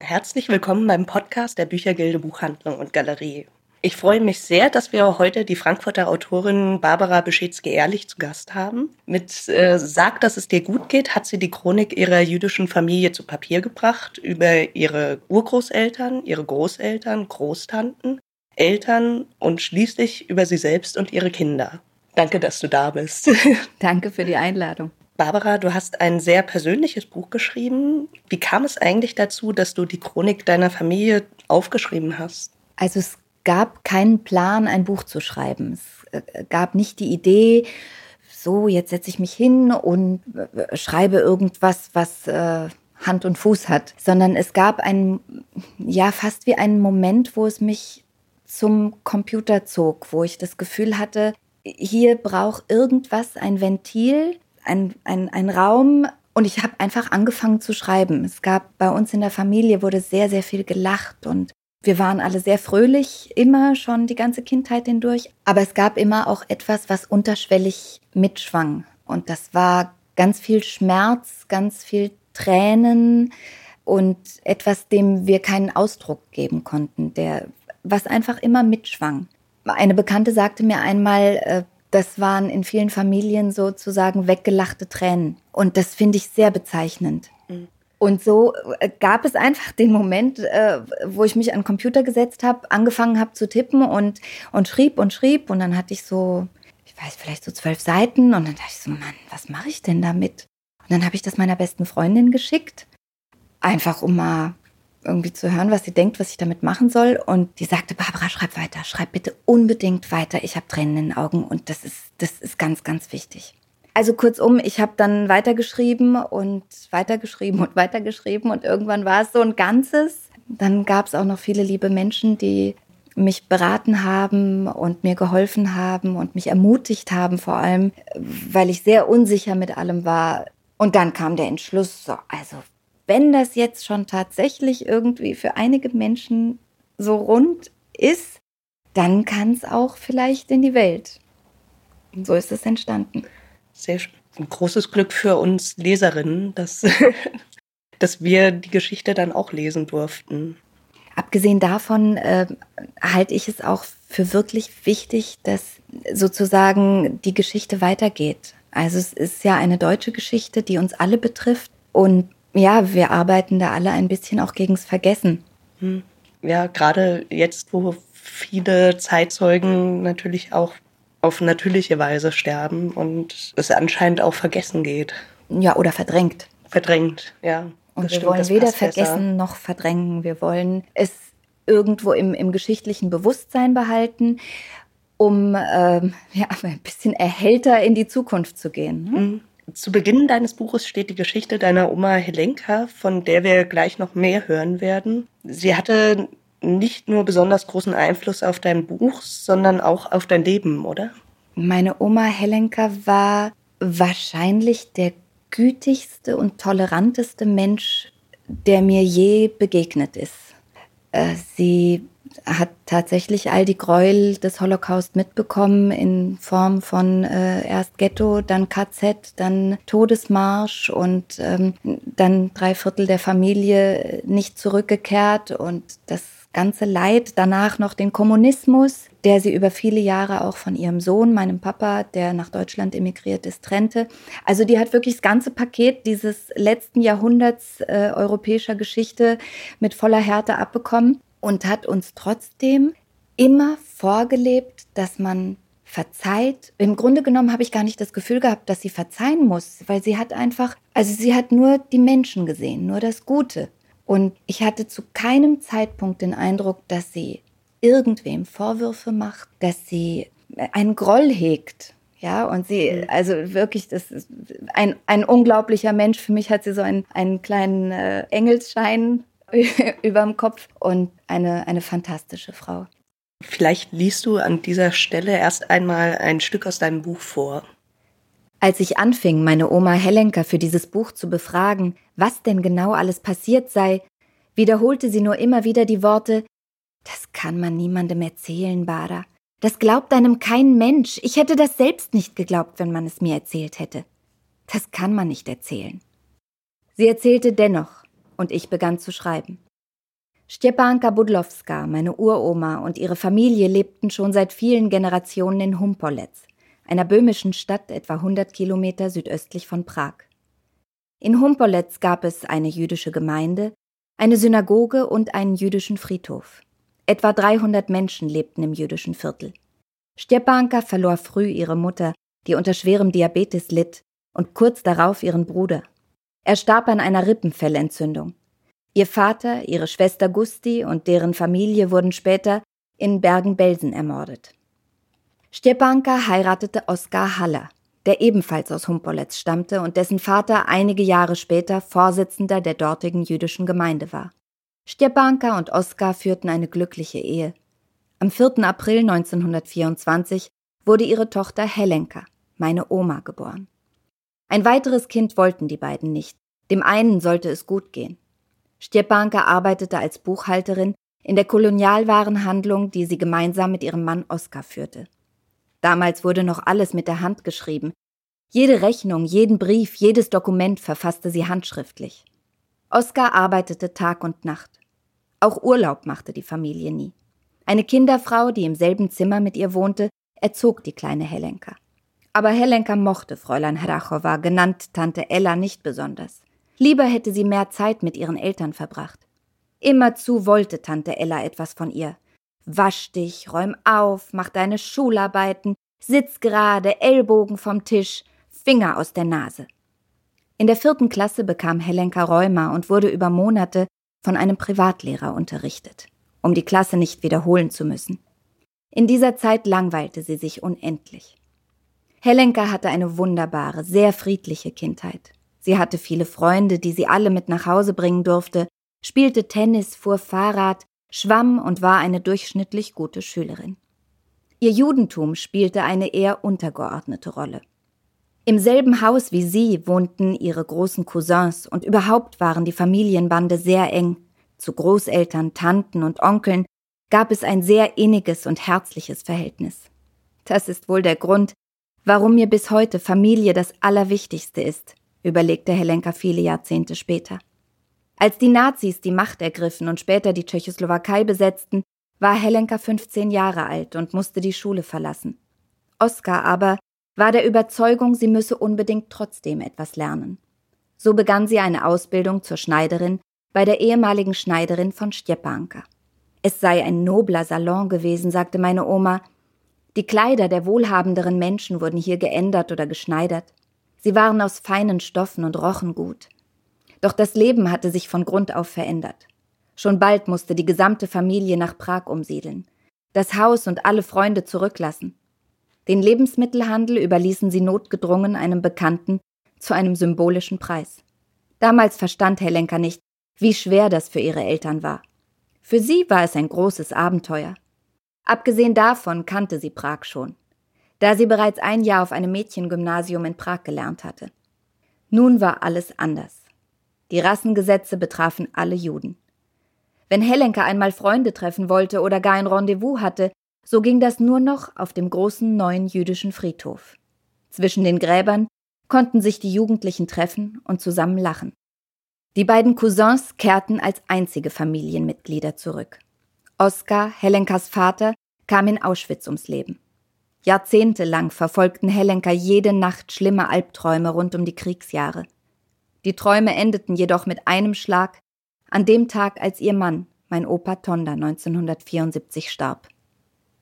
Herzlich willkommen beim Podcast der Büchergilde Buchhandlung und Galerie. Ich freue mich sehr, dass wir heute die Frankfurter Autorin Barbara Beschitzky-Ehrlich zu Gast haben. Mit äh, Sag, dass es dir gut geht, hat sie die Chronik ihrer jüdischen Familie zu Papier gebracht, über ihre Urgroßeltern, ihre Großeltern, Großtanten, Eltern und schließlich über sie selbst und ihre Kinder. Danke, dass du da bist. Danke für die Einladung. Barbara, du hast ein sehr persönliches Buch geschrieben. Wie kam es eigentlich dazu, dass du die Chronik deiner Familie aufgeschrieben hast? Also es gab keinen Plan, ein Buch zu schreiben. Es äh, gab nicht die Idee, so, jetzt setze ich mich hin und äh, schreibe irgendwas, was äh, Hand und Fuß hat, sondern es gab einen, ja, fast wie einen Moment, wo es mich zum Computer zog, wo ich das Gefühl hatte, hier braucht irgendwas ein Ventil, ein, ein, ein Raum, und ich habe einfach angefangen zu schreiben. Es gab bei uns in der Familie wurde sehr, sehr viel gelacht und wir waren alle sehr fröhlich, immer schon die ganze Kindheit hindurch. Aber es gab immer auch etwas, was unterschwellig mitschwang. Und das war ganz viel Schmerz, ganz viel Tränen und etwas, dem wir keinen Ausdruck geben konnten, der, was einfach immer mitschwang. Eine Bekannte sagte mir einmal, äh, das waren in vielen Familien sozusagen weggelachte Tränen. Und das finde ich sehr bezeichnend. Mhm. Und so äh, gab es einfach den Moment, äh, wo ich mich an den Computer gesetzt habe, angefangen habe zu tippen und, und schrieb und schrieb. Und dann hatte ich so, ich weiß, vielleicht so zwölf Seiten. Und dann dachte ich so, Mann, was mache ich denn damit? Und dann habe ich das meiner besten Freundin geschickt. Einfach um mal irgendwie zu hören, was sie denkt, was ich damit machen soll. Und die sagte, Barbara, schreib weiter, schreib bitte unbedingt weiter. Ich habe Tränen in den Augen und das ist, das ist ganz, ganz wichtig. Also kurzum, ich habe dann weitergeschrieben und weitergeschrieben und weitergeschrieben und irgendwann war es so ein Ganzes. Dann gab es auch noch viele liebe Menschen, die mich beraten haben und mir geholfen haben und mich ermutigt haben, vor allem, weil ich sehr unsicher mit allem war. Und dann kam der Entschluss, so, also wenn das jetzt schon tatsächlich irgendwie für einige Menschen so rund ist, dann kann es auch vielleicht in die Welt. Und so ist es entstanden. Sehr ein großes Glück für uns Leserinnen, dass, dass wir die Geschichte dann auch lesen durften. Abgesehen davon äh, halte ich es auch für wirklich wichtig, dass sozusagen die Geschichte weitergeht. Also es ist ja eine deutsche Geschichte, die uns alle betrifft. Und ja, wir arbeiten da alle ein bisschen auch gegens Vergessen. Hm. Ja, gerade jetzt, wo viele Zeitzeugen natürlich auch auf natürliche Weise sterben und es anscheinend auch vergessen geht. Ja, oder verdrängt. Verdrängt, ja. Und wir stimmt, wollen weder vergessen besser. noch verdrängen. Wir wollen es irgendwo im, im geschichtlichen Bewusstsein behalten, um ähm, ja, ein bisschen erhellter in die Zukunft zu gehen. Ne? Mhm. Zu Beginn deines Buches steht die Geschichte deiner Oma Helenka, von der wir gleich noch mehr hören werden. Sie hatte nicht nur besonders großen Einfluss auf dein Buch, sondern auch auf dein Leben, oder? Meine Oma Helenka war wahrscheinlich der gütigste und toleranteste Mensch, der mir je begegnet ist. Äh, sie hat tatsächlich all die Gräuel des Holocaust mitbekommen in Form von äh, erst Ghetto, dann KZ, dann Todesmarsch und ähm, dann drei Viertel der Familie nicht zurückgekehrt und das ganze Leid, danach noch den Kommunismus, der sie über viele Jahre auch von ihrem Sohn, meinem Papa, der nach Deutschland emigriert ist, trennte. Also die hat wirklich das ganze Paket dieses letzten Jahrhunderts äh, europäischer Geschichte mit voller Härte abbekommen und hat uns trotzdem immer vorgelebt, dass man verzeiht. Im Grunde genommen habe ich gar nicht das Gefühl gehabt, dass sie verzeihen muss, weil sie hat einfach, also sie hat nur die Menschen gesehen, nur das Gute. Und ich hatte zu keinem Zeitpunkt den Eindruck, dass sie irgendwem Vorwürfe macht, dass sie einen Groll hegt. Ja, und sie, mhm. also wirklich, das ist ein, ein unglaublicher Mensch. Für mich hat sie so einen, einen kleinen äh, Engelsschein überm Kopf und eine, eine fantastische Frau. Vielleicht liest du an dieser Stelle erst einmal ein Stück aus deinem Buch vor. Als ich anfing, meine Oma Helenka für dieses Buch zu befragen, was denn genau alles passiert sei, wiederholte sie nur immer wieder die Worte Das kann man niemandem erzählen, Bada. Das glaubt einem kein Mensch. Ich hätte das selbst nicht geglaubt, wenn man es mir erzählt hätte. Das kann man nicht erzählen. Sie erzählte dennoch, und ich begann zu schreiben. Stepanka Budlowska, meine Uroma und ihre Familie lebten schon seit vielen Generationen in Humpolec, einer böhmischen Stadt etwa 100 Kilometer südöstlich von Prag. In Humpolec gab es eine jüdische Gemeinde, eine Synagoge und einen jüdischen Friedhof. Etwa 300 Menschen lebten im jüdischen Viertel. Stepanka verlor früh ihre Mutter, die unter schwerem Diabetes litt, und kurz darauf ihren Bruder. Er starb an einer Rippenfellentzündung. Ihr Vater, ihre Schwester Gusti und deren Familie wurden später in Bergen-Belsen ermordet. Stepanka heiratete Oskar Haller, der ebenfalls aus Humpolec stammte und dessen Vater einige Jahre später Vorsitzender der dortigen jüdischen Gemeinde war. Stepanka und Oskar führten eine glückliche Ehe. Am 4. April 1924 wurde ihre Tochter Helenka, meine Oma, geboren. Ein weiteres Kind wollten die beiden nicht. Dem einen sollte es gut gehen. Stepanka arbeitete als Buchhalterin in der Kolonialwarenhandlung, die sie gemeinsam mit ihrem Mann Oskar führte. Damals wurde noch alles mit der Hand geschrieben. Jede Rechnung, jeden Brief, jedes Dokument verfasste sie handschriftlich. Oskar arbeitete Tag und Nacht. Auch Urlaub machte die Familie nie. Eine Kinderfrau, die im selben Zimmer mit ihr wohnte, erzog die kleine Helenka. Aber Helenka mochte Fräulein Hrachowa, genannt Tante Ella, nicht besonders. Lieber hätte sie mehr Zeit mit ihren Eltern verbracht. Immerzu wollte Tante Ella etwas von ihr. Wasch dich, räum auf, mach deine Schularbeiten, sitz gerade, Ellbogen vom Tisch, Finger aus der Nase. In der vierten Klasse bekam Helenka Rheuma und wurde über Monate von einem Privatlehrer unterrichtet, um die Klasse nicht wiederholen zu müssen. In dieser Zeit langweilte sie sich unendlich. Helenka hatte eine wunderbare, sehr friedliche Kindheit. Sie hatte viele Freunde, die sie alle mit nach Hause bringen durfte, spielte Tennis, fuhr Fahrrad, schwamm und war eine durchschnittlich gute Schülerin. Ihr Judentum spielte eine eher untergeordnete Rolle. Im selben Haus wie sie wohnten ihre großen Cousins und überhaupt waren die Familienbande sehr eng. Zu Großeltern, Tanten und Onkeln gab es ein sehr inniges und herzliches Verhältnis. Das ist wohl der Grund, warum mir bis heute Familie das Allerwichtigste ist, überlegte Helenka viele Jahrzehnte später. Als die Nazis die Macht ergriffen und später die Tschechoslowakei besetzten, war Helenka 15 Jahre alt und musste die Schule verlassen. Oskar aber war der Überzeugung, sie müsse unbedingt trotzdem etwas lernen. So begann sie eine Ausbildung zur Schneiderin bei der ehemaligen Schneiderin von Stjepanka. Es sei ein nobler Salon gewesen, sagte meine Oma. Die Kleider der wohlhabenderen Menschen wurden hier geändert oder geschneidert. Sie waren aus feinen Stoffen und rochen gut. Doch das Leben hatte sich von Grund auf verändert. Schon bald musste die gesamte Familie nach Prag umsiedeln, das Haus und alle Freunde zurücklassen. Den Lebensmittelhandel überließen sie notgedrungen einem Bekannten zu einem symbolischen Preis. Damals verstand Helenka nicht, wie schwer das für ihre Eltern war. Für sie war es ein großes Abenteuer. Abgesehen davon kannte sie Prag schon da sie bereits ein Jahr auf einem Mädchengymnasium in Prag gelernt hatte. Nun war alles anders. Die Rassengesetze betrafen alle Juden. Wenn Helenka einmal Freunde treffen wollte oder gar ein Rendezvous hatte, so ging das nur noch auf dem großen neuen jüdischen Friedhof. Zwischen den Gräbern konnten sich die Jugendlichen treffen und zusammen lachen. Die beiden Cousins kehrten als einzige Familienmitglieder zurück. Oskar, Helenkas Vater, kam in Auschwitz ums Leben. Jahrzehntelang verfolgten Helenka jede Nacht schlimme Albträume rund um die Kriegsjahre. Die Träume endeten jedoch mit einem Schlag an dem Tag, als ihr Mann, mein Opa Tonda, 1974 starb.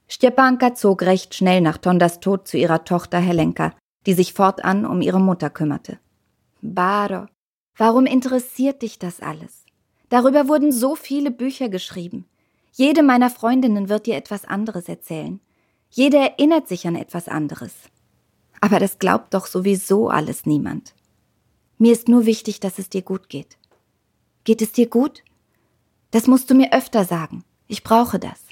Stepanka zog recht schnell nach Tondas Tod zu ihrer Tochter Helenka, die sich fortan um ihre Mutter kümmerte. Baro, warum interessiert dich das alles? Darüber wurden so viele Bücher geschrieben. Jede meiner Freundinnen wird dir etwas anderes erzählen. Jeder erinnert sich an etwas anderes. Aber das glaubt doch sowieso alles niemand. Mir ist nur wichtig, dass es dir gut geht. Geht es dir gut? Das musst du mir öfter sagen. Ich brauche das.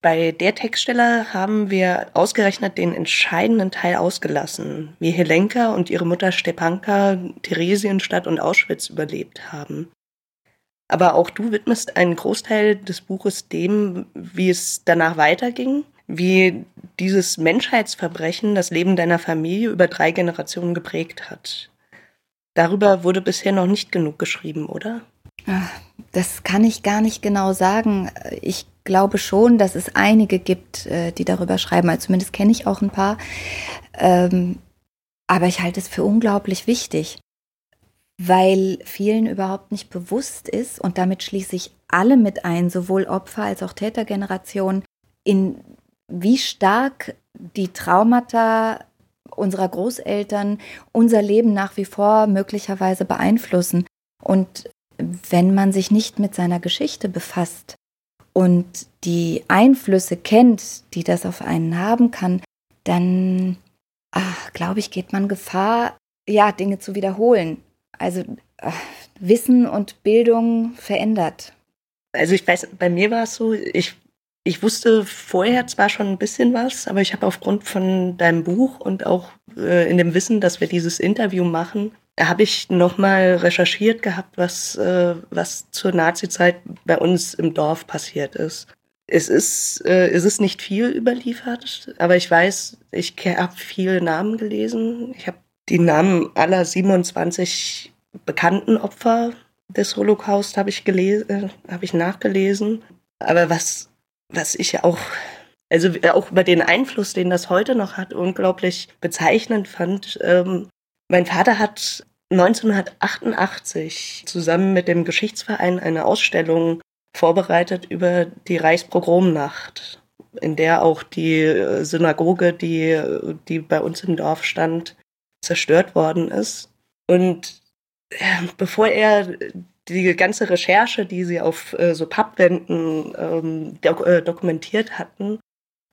Bei der Textstelle haben wir ausgerechnet den entscheidenden Teil ausgelassen, wie Helenka und ihre Mutter Stepanka Theresienstadt und Auschwitz überlebt haben. Aber auch du widmest einen Großteil des Buches dem, wie es danach weiterging wie dieses Menschheitsverbrechen das Leben deiner Familie über drei Generationen geprägt hat. Darüber wurde bisher noch nicht genug geschrieben, oder? Das kann ich gar nicht genau sagen. Ich glaube schon, dass es einige gibt, äh, die darüber schreiben. Also zumindest kenne ich auch ein paar. Ähm, aber ich halte es für unglaublich wichtig, weil vielen überhaupt nicht bewusst ist, und damit schließe ich alle mit ein, sowohl Opfer als auch Tätergeneration, in wie stark die Traumata unserer Großeltern unser Leben nach wie vor möglicherweise beeinflussen. Und wenn man sich nicht mit seiner Geschichte befasst und die Einflüsse kennt, die das auf einen haben kann, dann, glaube ich, geht man Gefahr, ja, Dinge zu wiederholen. Also ach, Wissen und Bildung verändert. Also ich weiß, bei mir war es so, ich, ich wusste vorher zwar schon ein bisschen was, aber ich habe aufgrund von deinem Buch und auch äh, in dem Wissen, dass wir dieses Interview machen, habe ich nochmal recherchiert gehabt, was, äh, was zur Nazizeit bei uns im Dorf passiert ist. Es ist, äh, es ist nicht viel überliefert, aber ich weiß, ich habe viele Namen gelesen. Ich habe die Namen aller 27 bekannten Opfer des Holocaust habe ich gelesen, äh, habe ich nachgelesen. Aber was, was ich auch, also auch über den Einfluss, den das heute noch hat, unglaublich bezeichnend fand. Ähm, mein Vater hat 1988 zusammen mit dem Geschichtsverein eine Ausstellung vorbereitet über die Reichspogromnacht, in der auch die äh, Synagoge, die, die bei uns im Dorf stand, zerstört worden ist. Und äh, bevor er die ganze Recherche, die sie auf äh, so Pappwänden ähm, dok äh, dokumentiert hatten,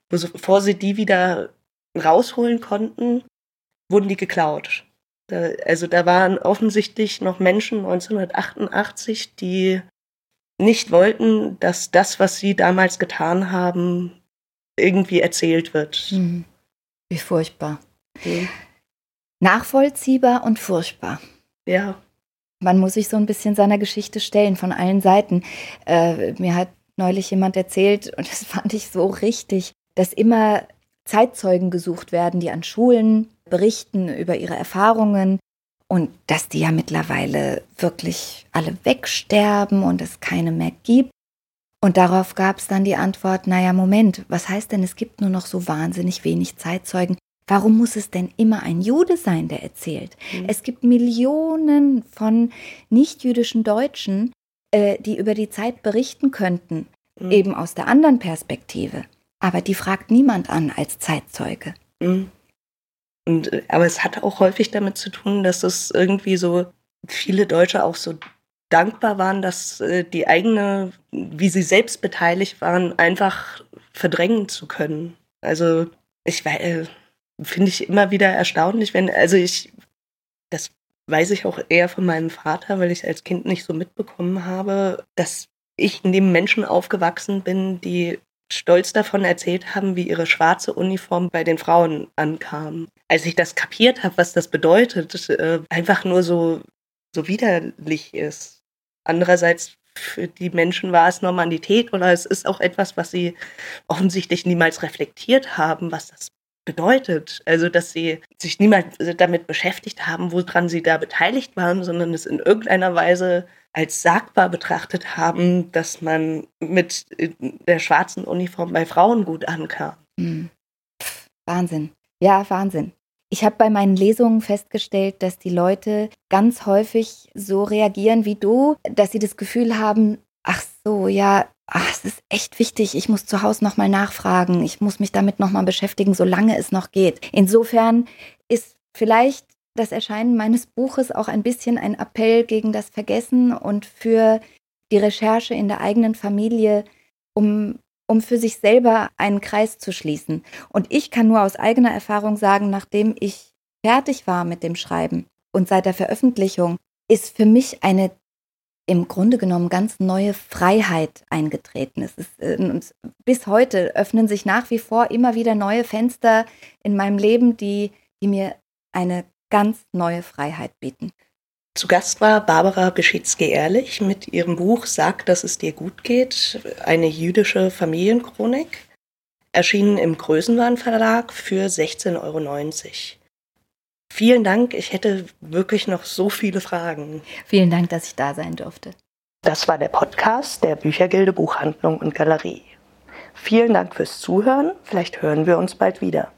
bevor sie die wieder rausholen konnten, wurden die geklaut. Da, also da waren offensichtlich noch Menschen 1988, die nicht wollten, dass das, was sie damals getan haben, irgendwie erzählt wird. Mhm. Wie furchtbar. Mhm. Nachvollziehbar und furchtbar. Ja. Man muss sich so ein bisschen seiner Geschichte stellen von allen Seiten. Äh, mir hat neulich jemand erzählt, und das fand ich so richtig, dass immer Zeitzeugen gesucht werden, die an Schulen berichten über ihre Erfahrungen und dass die ja mittlerweile wirklich alle wegsterben und es keine mehr gibt. Und darauf gab es dann die Antwort, naja, Moment, was heißt denn, es gibt nur noch so wahnsinnig wenig Zeitzeugen? Warum muss es denn immer ein Jude sein, der erzählt? Mhm. Es gibt Millionen von nichtjüdischen Deutschen, äh, die über die Zeit berichten könnten, mhm. eben aus der anderen Perspektive. Aber die fragt niemand an als Zeitzeuge. Mhm. Und, äh, aber es hat auch häufig damit zu tun, dass es irgendwie so viele Deutsche auch so dankbar waren, dass äh, die eigene, wie sie selbst beteiligt waren, einfach verdrängen zu können. Also ich weiß, äh, finde ich immer wieder erstaunlich, wenn, also ich, das weiß ich auch eher von meinem Vater, weil ich als Kind nicht so mitbekommen habe, dass ich neben Menschen aufgewachsen bin, die stolz davon erzählt haben, wie ihre schwarze Uniform bei den Frauen ankam. Als ich das kapiert habe, was das bedeutet, äh, einfach nur so, so widerlich ist. Andererseits für die Menschen war es Normalität oder es ist auch etwas, was sie offensichtlich niemals reflektiert haben, was das bedeutet. Also, dass sie sich niemals damit beschäftigt haben, woran sie da beteiligt waren, sondern es in irgendeiner Weise als sagbar betrachtet haben, dass man mit der schwarzen Uniform bei Frauen gut ankam. Mhm. Wahnsinn. Ja, Wahnsinn. Ich habe bei meinen Lesungen festgestellt, dass die Leute ganz häufig so reagieren wie du, dass sie das Gefühl haben, ach so, ja, ach, es ist echt wichtig, ich muss zu Hause nochmal nachfragen, ich muss mich damit nochmal beschäftigen, solange es noch geht. Insofern ist vielleicht das Erscheinen meines Buches auch ein bisschen ein Appell gegen das Vergessen und für die Recherche in der eigenen Familie, um, um für sich selber einen Kreis zu schließen. Und ich kann nur aus eigener Erfahrung sagen, nachdem ich fertig war mit dem Schreiben und seit der Veröffentlichung, ist für mich eine im Grunde genommen ganz neue Freiheit eingetreten. Es ist, äh, bis heute öffnen sich nach wie vor immer wieder neue Fenster in meinem Leben, die, die mir eine ganz neue Freiheit bieten. Zu Gast war Barbara Beschitzke-Ehrlich mit ihrem Buch Sag, dass es dir gut geht, eine jüdische Familienchronik, erschienen im Größenwahn Verlag für 16,90 Euro. Vielen Dank. Ich hätte wirklich noch so viele Fragen. Vielen Dank, dass ich da sein durfte. Das war der Podcast der Büchergilde Buchhandlung und Galerie. Vielen Dank fürs Zuhören. Vielleicht hören wir uns bald wieder.